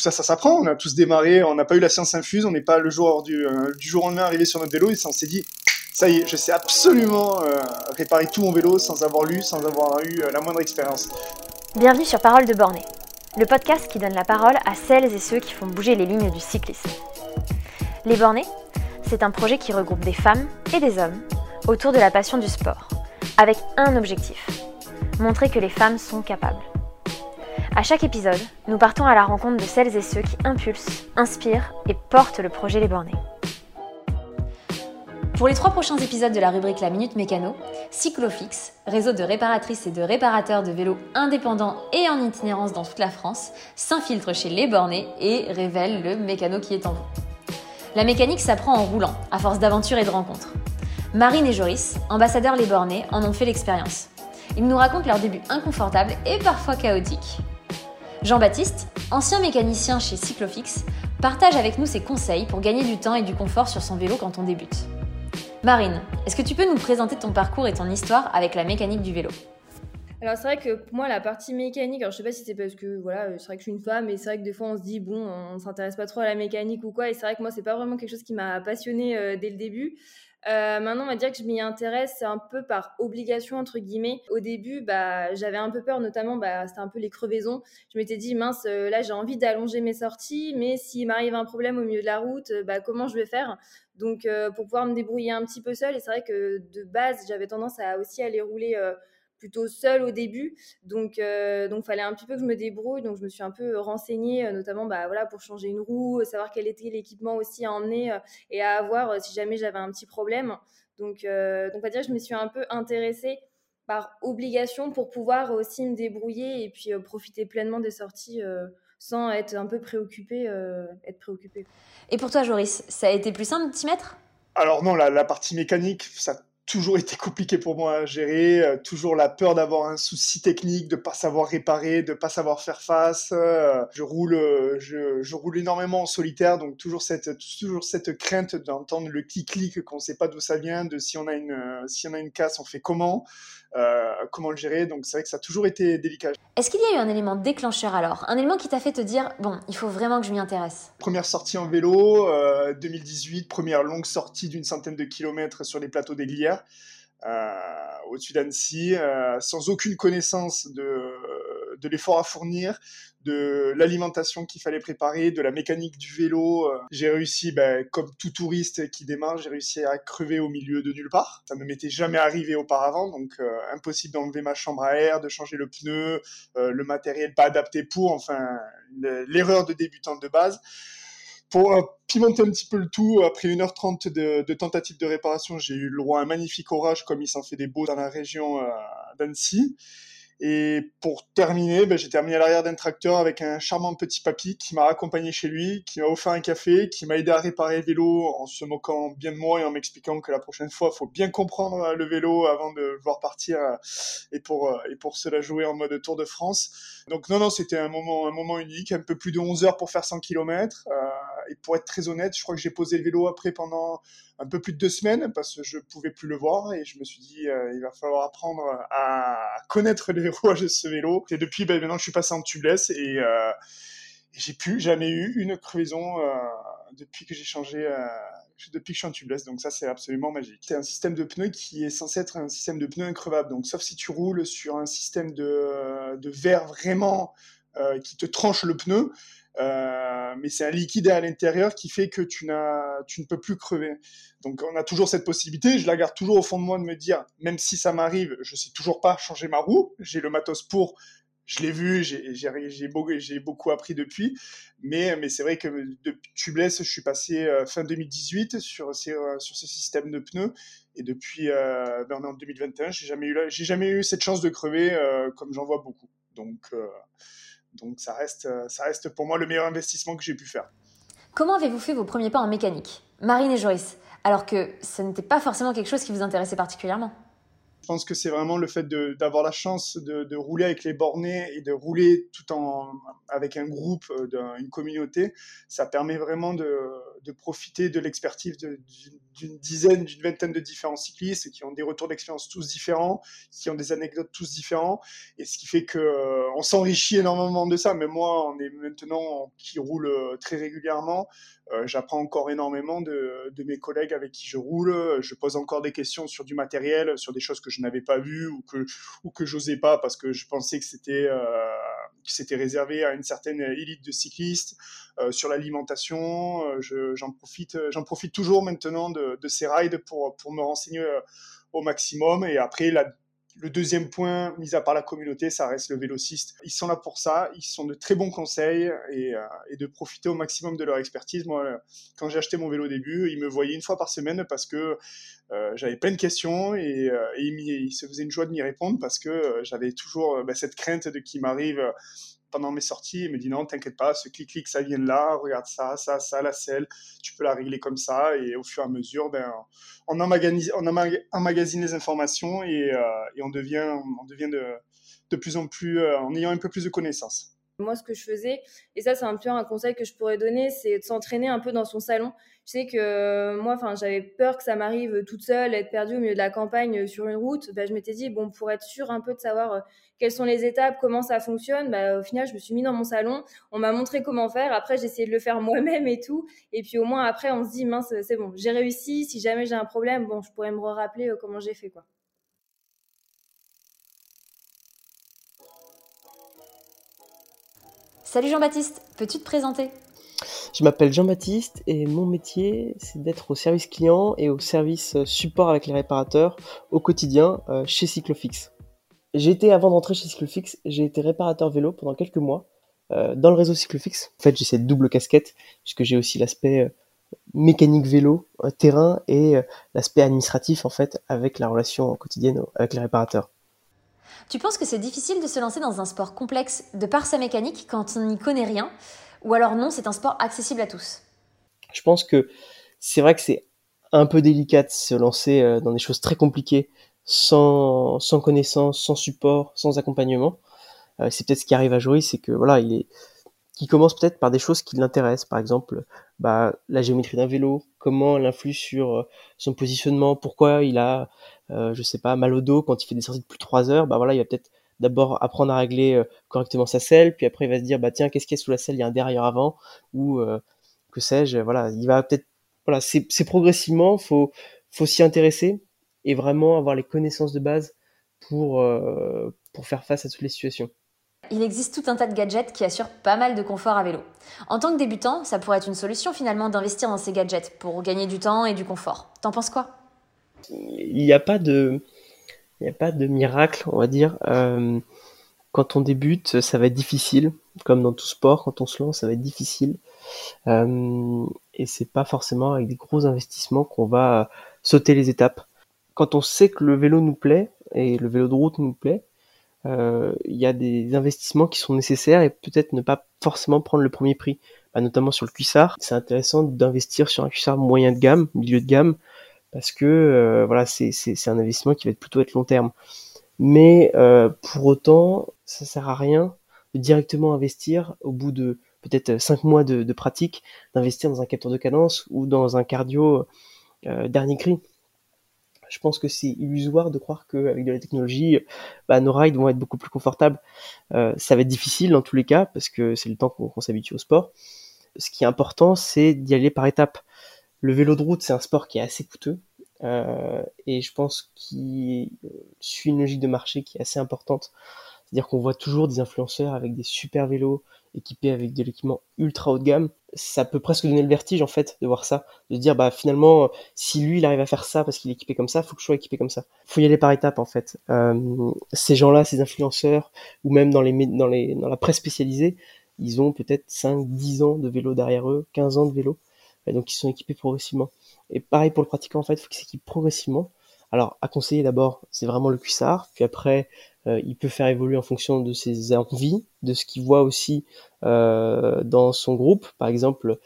tout ça, ça s'apprend. On a tous démarré, on n'a pas eu la science infuse, on n'est pas le jour du, du jour au lendemain arrivé sur notre vélo et on s'est dit, ça y est, je sais absolument réparer tout mon vélo sans avoir lu, sans avoir eu la moindre expérience. Bienvenue sur Parole de Bornée, le podcast qui donne la parole à celles et ceux qui font bouger les lignes du cyclisme. Les Bornés, c'est un projet qui regroupe des femmes et des hommes autour de la passion du sport, avec un objectif, montrer que les femmes sont capables. À chaque épisode, nous partons à la rencontre de celles et ceux qui impulsent, inspirent et portent le projet Les Bornés. Pour les trois prochains épisodes de la rubrique La Minute Mécano, Cyclofix, réseau de réparatrices et de réparateurs de vélos indépendants et en itinérance dans toute la France, s'infiltre chez les bornés et révèle le mécano qui est en vous. La mécanique s'apprend en roulant, à force d'aventures et de rencontres. Marine et Joris, ambassadeurs les bornés, en ont fait l'expérience. Ils nous racontent leurs débuts inconfortables et parfois chaotiques. Jean-Baptiste, ancien mécanicien chez Cyclofix, partage avec nous ses conseils pour gagner du temps et du confort sur son vélo quand on débute. Marine, est-ce que tu peux nous présenter ton parcours et ton histoire avec la mécanique du vélo? Alors c'est vrai que moi la partie mécanique, alors je sais pas si c'est parce que voilà, c'est vrai que je suis une femme et c'est vrai que des fois on se dit bon, on s'intéresse pas trop à la mécanique ou quoi et c'est vrai que moi c'est pas vraiment quelque chose qui m'a passionnée euh, dès le début. Euh, maintenant, on va dire que je m'y intéresse un peu par obligation, entre guillemets. Au début, bah, j'avais un peu peur, notamment, bah, c'était un peu les crevaisons. Je m'étais dit, mince, euh, là, j'ai envie d'allonger mes sorties, mais s'il m'arrive un problème au milieu de la route, euh, bah, comment je vais faire? Donc, pour pouvoir me débrouiller un petit peu seule, et c'est vrai que de base, j'avais tendance à aussi aller rouler plutôt seule au début. Donc, euh, donc, fallait un petit peu que je me débrouille. Donc, je me suis un peu renseignée, euh, notamment bah, voilà, pour changer une roue, savoir quel était l'équipement aussi à emmener euh, et à avoir si jamais j'avais un petit problème. Donc, donc, on va dire que je me suis un peu intéressée par obligation pour pouvoir aussi me débrouiller et puis profiter pleinement des sorties sans être un peu préoccupée. être préoccupée. Et pour toi, Joris, ça a été plus simple de t'y mettre? Alors non, la, la, partie mécanique, ça toujours été compliqué pour moi à gérer, euh, toujours la peur d'avoir un souci technique, de pas savoir réparer, de pas savoir faire face. Euh, je roule, euh, je, je, roule énormément en solitaire, donc toujours cette, toujours cette crainte d'entendre le clic-clic qu'on sait pas d'où ça vient, de si on a une, si on a une casse, on fait comment. Euh, comment le gérer. Donc c'est vrai que ça a toujours été délicat. Est-ce qu'il y a eu un élément déclencheur alors? Un élément qui t'a fait te dire, bon, il faut vraiment que je m'y intéresse? Première sortie en vélo, 2018, euh, première longue sortie d'une centaine de kilomètres sur les plateaux des Glières. Euh, au-dessus d'Annecy, sans aucune connaissance de, de l'effort à fournir, de l'alimentation qu'il fallait préparer, de la mécanique du vélo. Euh, j'ai réussi, ben, comme tout touriste qui démarre, j'ai réussi à crever au milieu de nulle part. Ça ne m'était jamais arrivé auparavant, donc euh, impossible d'enlever ma chambre à air, de changer le pneu, euh, le matériel pas adapté pour, enfin, l'erreur de débutant de base. Pour pimenter un petit peu le tout, après 1h30 de, de tentative de réparation, j'ai eu le droit à un magnifique orage comme il s'en fait des beaux dans la région d'Annecy. Et pour terminer, ben, j'ai terminé à l'arrière d'un tracteur avec un charmant petit papy qui m'a accompagné chez lui, qui m'a offert un café, qui m'a aidé à réparer le vélo en se moquant bien de moi et en m'expliquant que la prochaine fois, il faut bien comprendre le vélo avant de voir partir euh, et pour, euh, et pour se la jouer en mode Tour de France. Donc non, non, c'était un moment, un moment unique, un peu plus de 11 heures pour faire 100 km. Euh, et pour être très honnête, je crois que j'ai posé le vélo après pendant un peu plus de deux semaines parce que je pouvais plus le voir et je me suis dit euh, il va falloir apprendre à connaître les rouages de ce vélo. Et depuis, ben, maintenant, je suis passé en tubeless et, euh, j'ai plus jamais eu une crevaison euh, depuis que j'ai changé. depuis que je suis en tubeless, donc ça c'est absolument magique. C'est un système de pneus qui est censé être un système de pneus increvable, donc sauf si tu roules sur un système de, de verre vraiment qui te tranche le pneu, euh, mais c'est un liquide à l'intérieur qui fait que tu, tu ne peux plus crever. Donc on a toujours cette possibilité, je la garde toujours au fond de moi de me dire, même si ça m'arrive, je sais toujours pas changer ma roue, j'ai le matos pour, je l'ai vu, j'ai, beaucoup, appris depuis, mais, mais c'est vrai que depuis Tubeless, je suis passé euh, fin 2018 sur ces, euh, sur ces systèmes de pneus, et depuis ben on est en 2021, j'ai jamais jamais eu cette chance de crever comme j'en vois beaucoup. Donc donc ça reste, euh, ça reste pour moi le meilleur investissement que j'ai pu faire. Comment avez-vous fait vos premiers pas en mécanique? Marine et Joyce, alors que ce n'était pas forcément quelque chose qui vous intéressait particulièrement je pense que c'est vraiment le fait d'avoir la chance de, rouler avec les bornés et de rouler tout en avec un groupe, euh, une communauté. Ça permet vraiment de, de profiter de l'expertise d'une dizaine, d'une vingtaine de différents cyclistes qui ont des retours d'expérience tous différents, qui ont des anecdotes tous différents, et ce qui fait que euh, on s'enrichit énormément de ça. Mais moi, on est maintenant qui roule euh, très régulièrement. Euh, j'apprends encore énormément de, de, mes collègues avec qui je roule. Je pose encore des questions sur du matériel, sur des choses que je n'avais pas vues ou que ou que j'osais pas parce que je pensais que c'était euh, qui s'était réservé à une certaine élite de cyclistes. Euh, sur l'alimentation, euh, j'en profite, j'en profite toujours maintenant de, de, ces rides pour, pour me renseigner au maximum. Et après, la le deuxième point, mis à part la communauté, ça reste le vélociste. Ils sont là pour ça, ils sont de très bons conseils et, euh, de profiter au maximum de leur expertise. Moi, quand j'ai acheté mon vélo au début, ils me voyaient une fois par semaine parce que euh, j'avais plein de questions et, euh, ils, se faisaient une joie de m'y répondre parce que j'avais toujours bah, cette crainte de qu'il m'arrive pendant mes sorties, il me dit non, t'inquiète pas, ce clic-clic, ça vient de là, regarde ça, ça, ça, la selle, tu peux la régler comme ça. Et au fur et à mesure, ben, on, emmagasine, on emmagasine les informations et, euh, et, on devient, on devient de, de plus en plus, euh, en ayant un peu plus de connaissances. Moi, ce que je faisais, et ça, c'est un peu un conseil que je pourrais donner, c'est de s'entraîner un peu dans son salon. Je sais que euh, moi, enfin, j'avais peur que ça m'arrive toute seule, être perdue au milieu de la campagne sur une route. Ben, je m'étais dit, bon, pour être sûr un peu de savoir quelles sont les étapes, comment ça fonctionne. Bah, au final, je me suis mis dans mon salon, on m'a montré comment faire. Après, j'ai essayé de le faire moi-même et tout. Et puis au moins, après, on se dit, mince, c'est bon, j'ai réussi. Si jamais j'ai un problème, bon, je pourrais me rappeler euh, comment j'ai fait. quoi. Salut Jean-Baptiste, peux-tu te présenter? Je m'appelle Jean-Baptiste et mon métier c'est d'être au service client et au service euh, support avec les réparateurs au quotidien euh, chez Cyclofix. J'ai été, avant d'entrer chez Cyclofix, j'ai été réparateur vélo pendant quelques mois euh, dans le réseau Cyclofix. En fait, j'ai cette double casquette, puisque j'ai aussi l'aspect mécanique vélo, terrain, et l'aspect administratif, en fait, avec la relation quotidienne avec les réparateurs. Tu penses que c'est difficile de se lancer dans un sport complexe de par sa mécanique quand on n'y connaît rien? Ou alors non, c'est un sport accessible à tous? Je pense que c'est vrai que c'est un peu délicat de se lancer dans des choses très compliquées sans, sans connaissance, sans support, sans accompagnement. Euh, c'est peut-être ce qui arrive à Joris, c'est que voilà, il est, qui commence peut-être par des choses qui l'intéressent, par exemple bah, la géométrie d'un vélo, comment elle influe sur euh, son positionnement, pourquoi il a, euh, je sais pas, mal au dos quand il fait des sorties de plus de 3 heures, bah voilà, il va peut-être d'abord apprendre à régler euh, correctement sa selle, puis après il va se dire bah tiens qu'est-ce qu'il y a sous la selle, il y a un derrière avant. Ou que sais-je, voilà, il va peut-être voilà, c'est progressivement, faut faut s'y intéresser et vraiment avoir les connaissances de base pour, euh, pour faire face à toutes les situations. Il existe tout un tas de gadgets qui assurent pas mal de confort à vélo. En tant que débutant, ça pourrait être une solution finalement d'investir dans ces gadgets pour gagner du temps et du confort. T'en penses quoi? Il n'y a pas de, miracle, on va dire. Euh, quand on débute, ça va être difficile, comme dans tout sport. Quand on se lance, ça va être difficile. Euh, et c'est pas forcément avec des gros investissements qu'on va sauter les étapes quand on sait que le vélo nous plaît et le vélo de route nous plaît, il y a des investissements qui sont nécessaires et peut-être ne pas forcément prendre le premier prix, bah, notamment sur le cuissard. C'est intéressant d'investir sur un cuissard moyen de gamme, milieu de gamme, parce que euh, voilà, c'est un investissement qui va être plutôt être long terme. Mais euh, pour autant, ça sert à rien de directement investir au bout de peut-être 5 mois de, de pratique, d'investir dans un capteur de cadence ou dans un cardio dernier cri je pense que c'est illusoire de croire qu'avec de la technologie, bah, nos rides vont être beaucoup plus confortables. Euh, ça va être difficile dans tous les cas, parce que c'est le temps qu'on qu au sport. Ce qui est important, c'est d'y aller par étapes. Le vélo de route, c'est un sport qui est assez coûteux, euh, et je pense qu'il suit une logique de marché qui est assez importante. C'est-à-dire qu'on voit toujours des influenceurs avec des super vélos, équipé avec de l'équipement ultra haut de gamme, ça peut presque donner le vertige en fait de voir ça, de se dire bah finalement si lui il arrive à faire ça parce qu'il est équipé comme ça, faut que je sois équipé comme ça. Faut y aller par étapes en fait. Euh, ces gens-là, ces influenceurs ou même dans les dans les dans la presse spécialisée, ils ont peut-être 5 10 ans de vélo derrière eux, 15 ans de vélo. Donc ils sont équipés progressivement. Et pareil pour le pratiquant en fait, faut qu'il s'équipe progressivement. Alors à conseiller d'abord, c'est vraiment le cuissard, puis après euh, il peut faire évoluer en fonction de ses envies, de ce qu'il voit aussi euh, dans son groupe. Par exemple,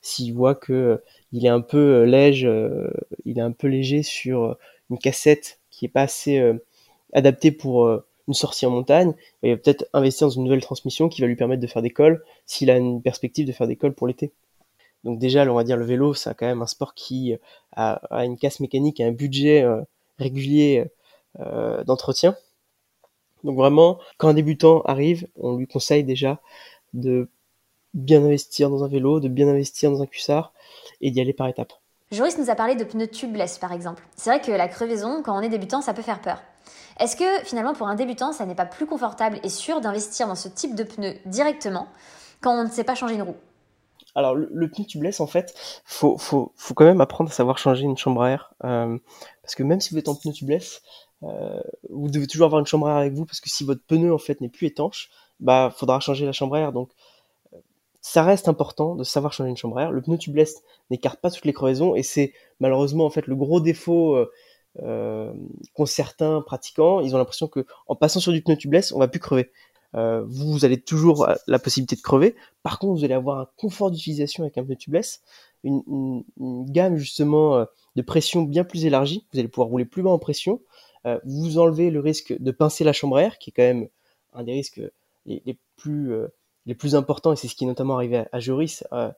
s'il voit que euh, il est un peu léger, il est un peu léger sur une cassette qui est pas assez adaptée pour une sortie en montagne, il va peut-être investir dans une nouvelle transmission qui va lui permettre de faire des cols s'il a une perspective de faire des cols pour l'été. Donc déjà, on va dire le vélo, c'est quand même un sport qui a, une casse mécanique et un budget régulier d'entretien. Donc vraiment, quand un débutant arrive, on lui conseille déjà de bien investir dans un vélo, de bien investir dans un cuissard et d'y aller par étapes. Joris nous a parlé de pneus tubeless par exemple. C'est vrai que la crevaison, quand on est débutant, ça peut faire peur. Est-ce que finalement pour un débutant, ça n'est pas plus confortable et sûr d'investir dans ce type de pneu directement quand on ne sait pas changer une roue? Alors le, pneu tubeless en fait, faut, faut, faut quand même apprendre à savoir changer une chambre à air euh, parce que même si vous êtes en pneu tubeless, euh, vous devez toujours avoir une chambre à air avec vous parce que si votre pneu en fait n'est plus étanche, bah faudra changer la chambre à air. Donc ça reste important de savoir changer une chambre à air. Le pneu tubeless n'écarte pas toutes les crevaisons et c'est malheureusement en fait le gros défaut euh, euh, qu'ont certains pratiquants. Ils ont l'impression que en passant sur du pneu tubeless, on va plus crever. Euh, vous, allez toujours la possibilité de crever. Par contre, vous allez avoir un confort d'utilisation avec un pneu tubeless, une, une, gamme justement de pression bien plus élargie. Vous allez pouvoir rouler plus bas en pression. vous enlevez le risque de pincer la chambre à air, qui est quand même un des risques les, plus les plus importants, et c'est ce qui est notamment arrivé à, Joris euh,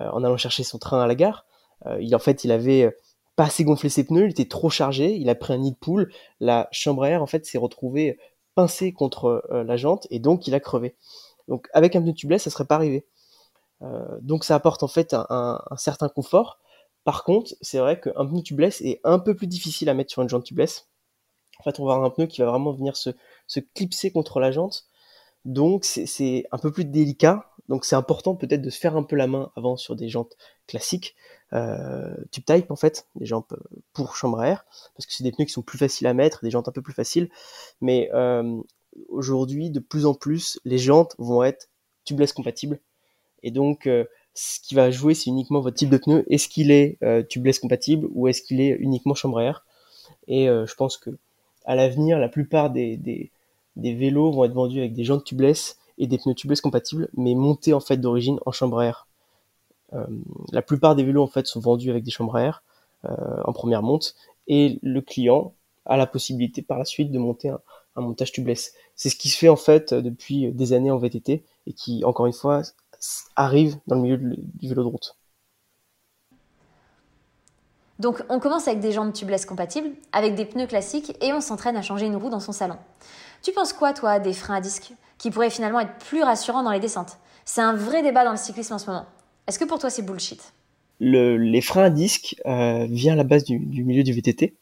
euh, en allant chercher son train à la gare. Euh, il, en fait, il avait pas assez gonflé ses pneus, il était trop chargé, il a pris un nid de poule, la chambre à air en fait s'est retrouvée pincée contre la jante et donc il a crevé. Donc avec un pneu tubeless, ça serait pas arrivé. donc ça apporte en fait un, certain confort. Par contre, c'est vrai qu'un pneu tubeless est un peu plus difficile à mettre sur une jante tubeless. En fait, on va avoir un pneu qui va vraiment venir se clipser contre la jante donc c'est un peu plus délicat. Donc c'est important peut-être de se faire un peu la main avant sur des jantes classiques, euh, tube type en fait, des jantes euh, pour chambre à air, parce que c'est des pneus qui sont plus faciles à mettre, des jantes un peu plus faciles. Mais euh, aujourd'hui, de plus en plus, les jantes vont être tubeless compatibles. Et donc ce qui va jouer, c'est uniquement votre type de pneu. Est-ce qu'il est, tubeless compatible ou est-ce qu'il est uniquement chambre à air? Et je pense que à l'avenir, la plupart des, des des vélos vont être vendus avec des jantes tubeless et des pneus tubeless compatibles, mais montés en fait d'origine en chambre à air. Euh, la plupart des vélos en fait sont vendus avec des chambres à air euh, en première monte, et le client a la possibilité par la suite de monter un, montage tubeless. C'est ce qui se fait en fait depuis des années en VTT et qui encore une fois arrive dans le milieu du vélo de route. Donc on commence avec des jantes tubeless compatibles, avec des pneus classiques et on s'entraîne à changer une roue dans son salon. Tu penses quoi, toi, des freins à disque? Qui pourraient finalement être plus rassurants dans les descentes C'est un vrai débat dans le cyclisme en ce moment. Est-ce que pour toi, c'est bullshit? Les freins à disque euh, viennent à la base du, milieu du VTT.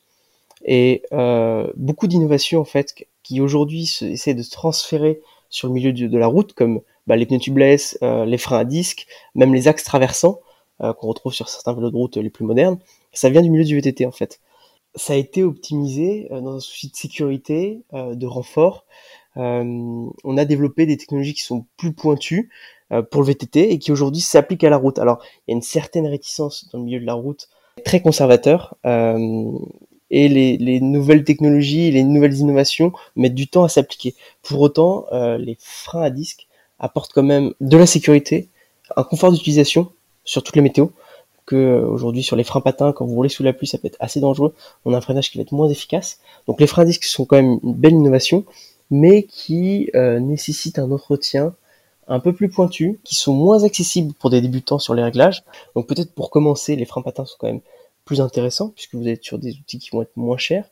Et euh, beaucoup d'innovations, en fait, qui aujourd'hui essaient de se transférer sur le milieu de, la route, comme bah, les pneus tubeless, euh, les freins à disque, même les axes traversants, qu'on retrouve sur certains vélos de route les plus modernes, ça vient du milieu du VTT, en fait ça a été optimisé euh, dans un souci de sécurité, euh, de renfort. Euh, on a développé des technologies qui sont plus pointues pour le VTT et qui aujourd'hui s'appliquent à la route. Alors, il y a une certaine réticence dans le milieu de la route, très conservateur, et les, les, nouvelles technologies, les nouvelles innovations mettent du temps à s'appliquer. Pour autant, les freins à disque apportent quand même de la sécurité, un confort d'utilisation sur toutes les météos, que euh, aujourd'hui sur les freins patins, quand vous roulez sous la pluie, ça peut être assez dangereux. On a un freinage qui va être moins efficace. Donc les freins à disque sont quand même une belle innovation, mais qui euh, nécessitent un entretien un peu plus pointu, qui sont moins accessibles pour des débutants sur les réglages. Donc peut-être pour commencer, les freins patins sont quand même plus intéressants, puisque vous êtes sur des outils qui vont être moins chers.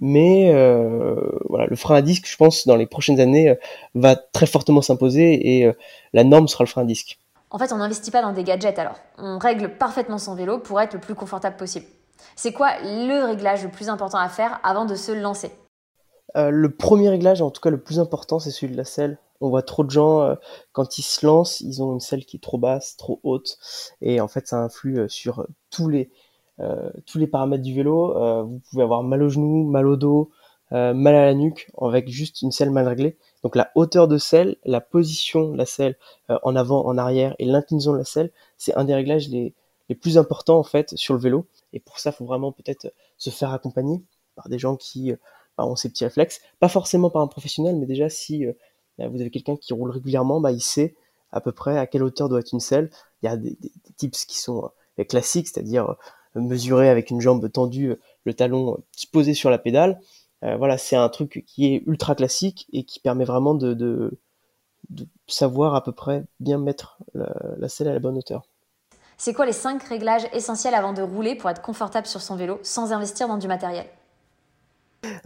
Mais euh, voilà, le frein à disque, je pense, dans les prochaines années, va très fortement s'imposer et la norme sera le frein à disque. En fait, on n'investit pas dans des gadgets alors. On règle parfaitement son vélo pour être le plus confortable possible. C'est quoi le réglage le plus important à faire avant de se lancer euh, Le premier réglage, en tout cas le plus important, c'est celui de la selle. On voit trop de gens, euh, quand ils se lancent, ils ont une selle qui est trop basse, trop haute. Et en fait, ça influe euh, sur tous les, tous les paramètres du vélo. vous pouvez avoir mal au genou, mal au dos, mal à la nuque, avec juste une selle mal réglée. Donc la hauteur de selle, la position de la selle euh, en avant, en arrière et l'inclinaison de la selle, c'est un des réglages les, plus importants en fait sur le vélo. Et pour ça, il faut vraiment peut-être se faire accompagner par des gens qui euh, bah, ont ces petits réflexes. Pas forcément par un professionnel, mais déjà si euh, bah, vous avez quelqu'un qui roule régulièrement, bah, il sait à peu près à quelle hauteur doit être une selle. Il y a des, tips qui sont classiques, c'est-à-dire mesurer avec une jambe tendue, le talon posé sur la pédale. Euh, voilà, c'est un truc qui est ultra classique et qui permet vraiment de, de, savoir à peu près bien mettre la, selle à la bonne hauteur. C'est quoi les 5 réglages essentiels avant de rouler pour être confortable sur son vélo sans investir dans du matériel?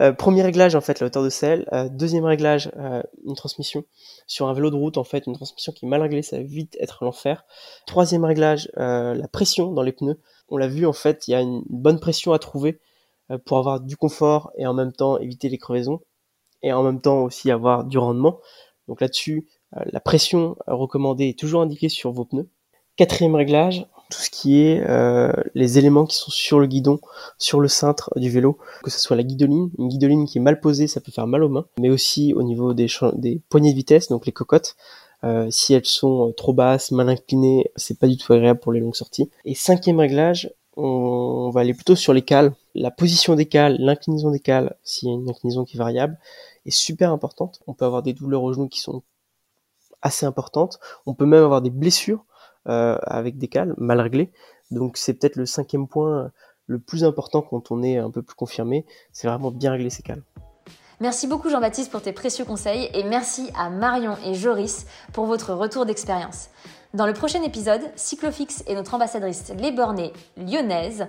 Euh, premier réglage en fait la hauteur de selle. Euh, deuxième réglage euh, une transmission sur un vélo de route en fait une transmission qui est mal réglée ça va vite être l'enfer. Troisième réglage la pression dans les pneus. On l'a vu en fait il y a une bonne pression à trouver pour avoir du confort et en même temps éviter les crevaisons et en même temps aussi avoir du rendement. Donc là-dessus la pression recommandée est toujours indiquée sur vos pneus. Quatrième réglage, tout ce qui est euh, les éléments qui sont sur le guidon, sur le cintre du vélo, que ce soit la guidoline, une guidoline qui est mal posée, ça peut faire mal aux mains, mais aussi au niveau des, des poignées de vitesse, donc les cocottes. Euh, si elles sont trop basses, mal inclinées, c'est pas du tout agréable pour les longues sorties. Et cinquième réglage, on va aller plutôt sur les cales. La position des cales, l'inclinaison des cales, s'il y a une inclinaison qui est variable, est super importante. On peut avoir des douleurs aux genoux qui sont assez importantes. On peut même avoir des blessures euh, avec des cales mal réglés. Donc c'est peut-être le cinquième point le plus important quand on est un peu plus confirmé, c'est vraiment bien régler ses cales. Merci beaucoup Jean-Baptiste pour tes précieux conseils et merci à Marion et Joris pour votre retour d'expérience. Dans le prochain épisode, Cyclofix et notre ambassadrice Les lyonnaise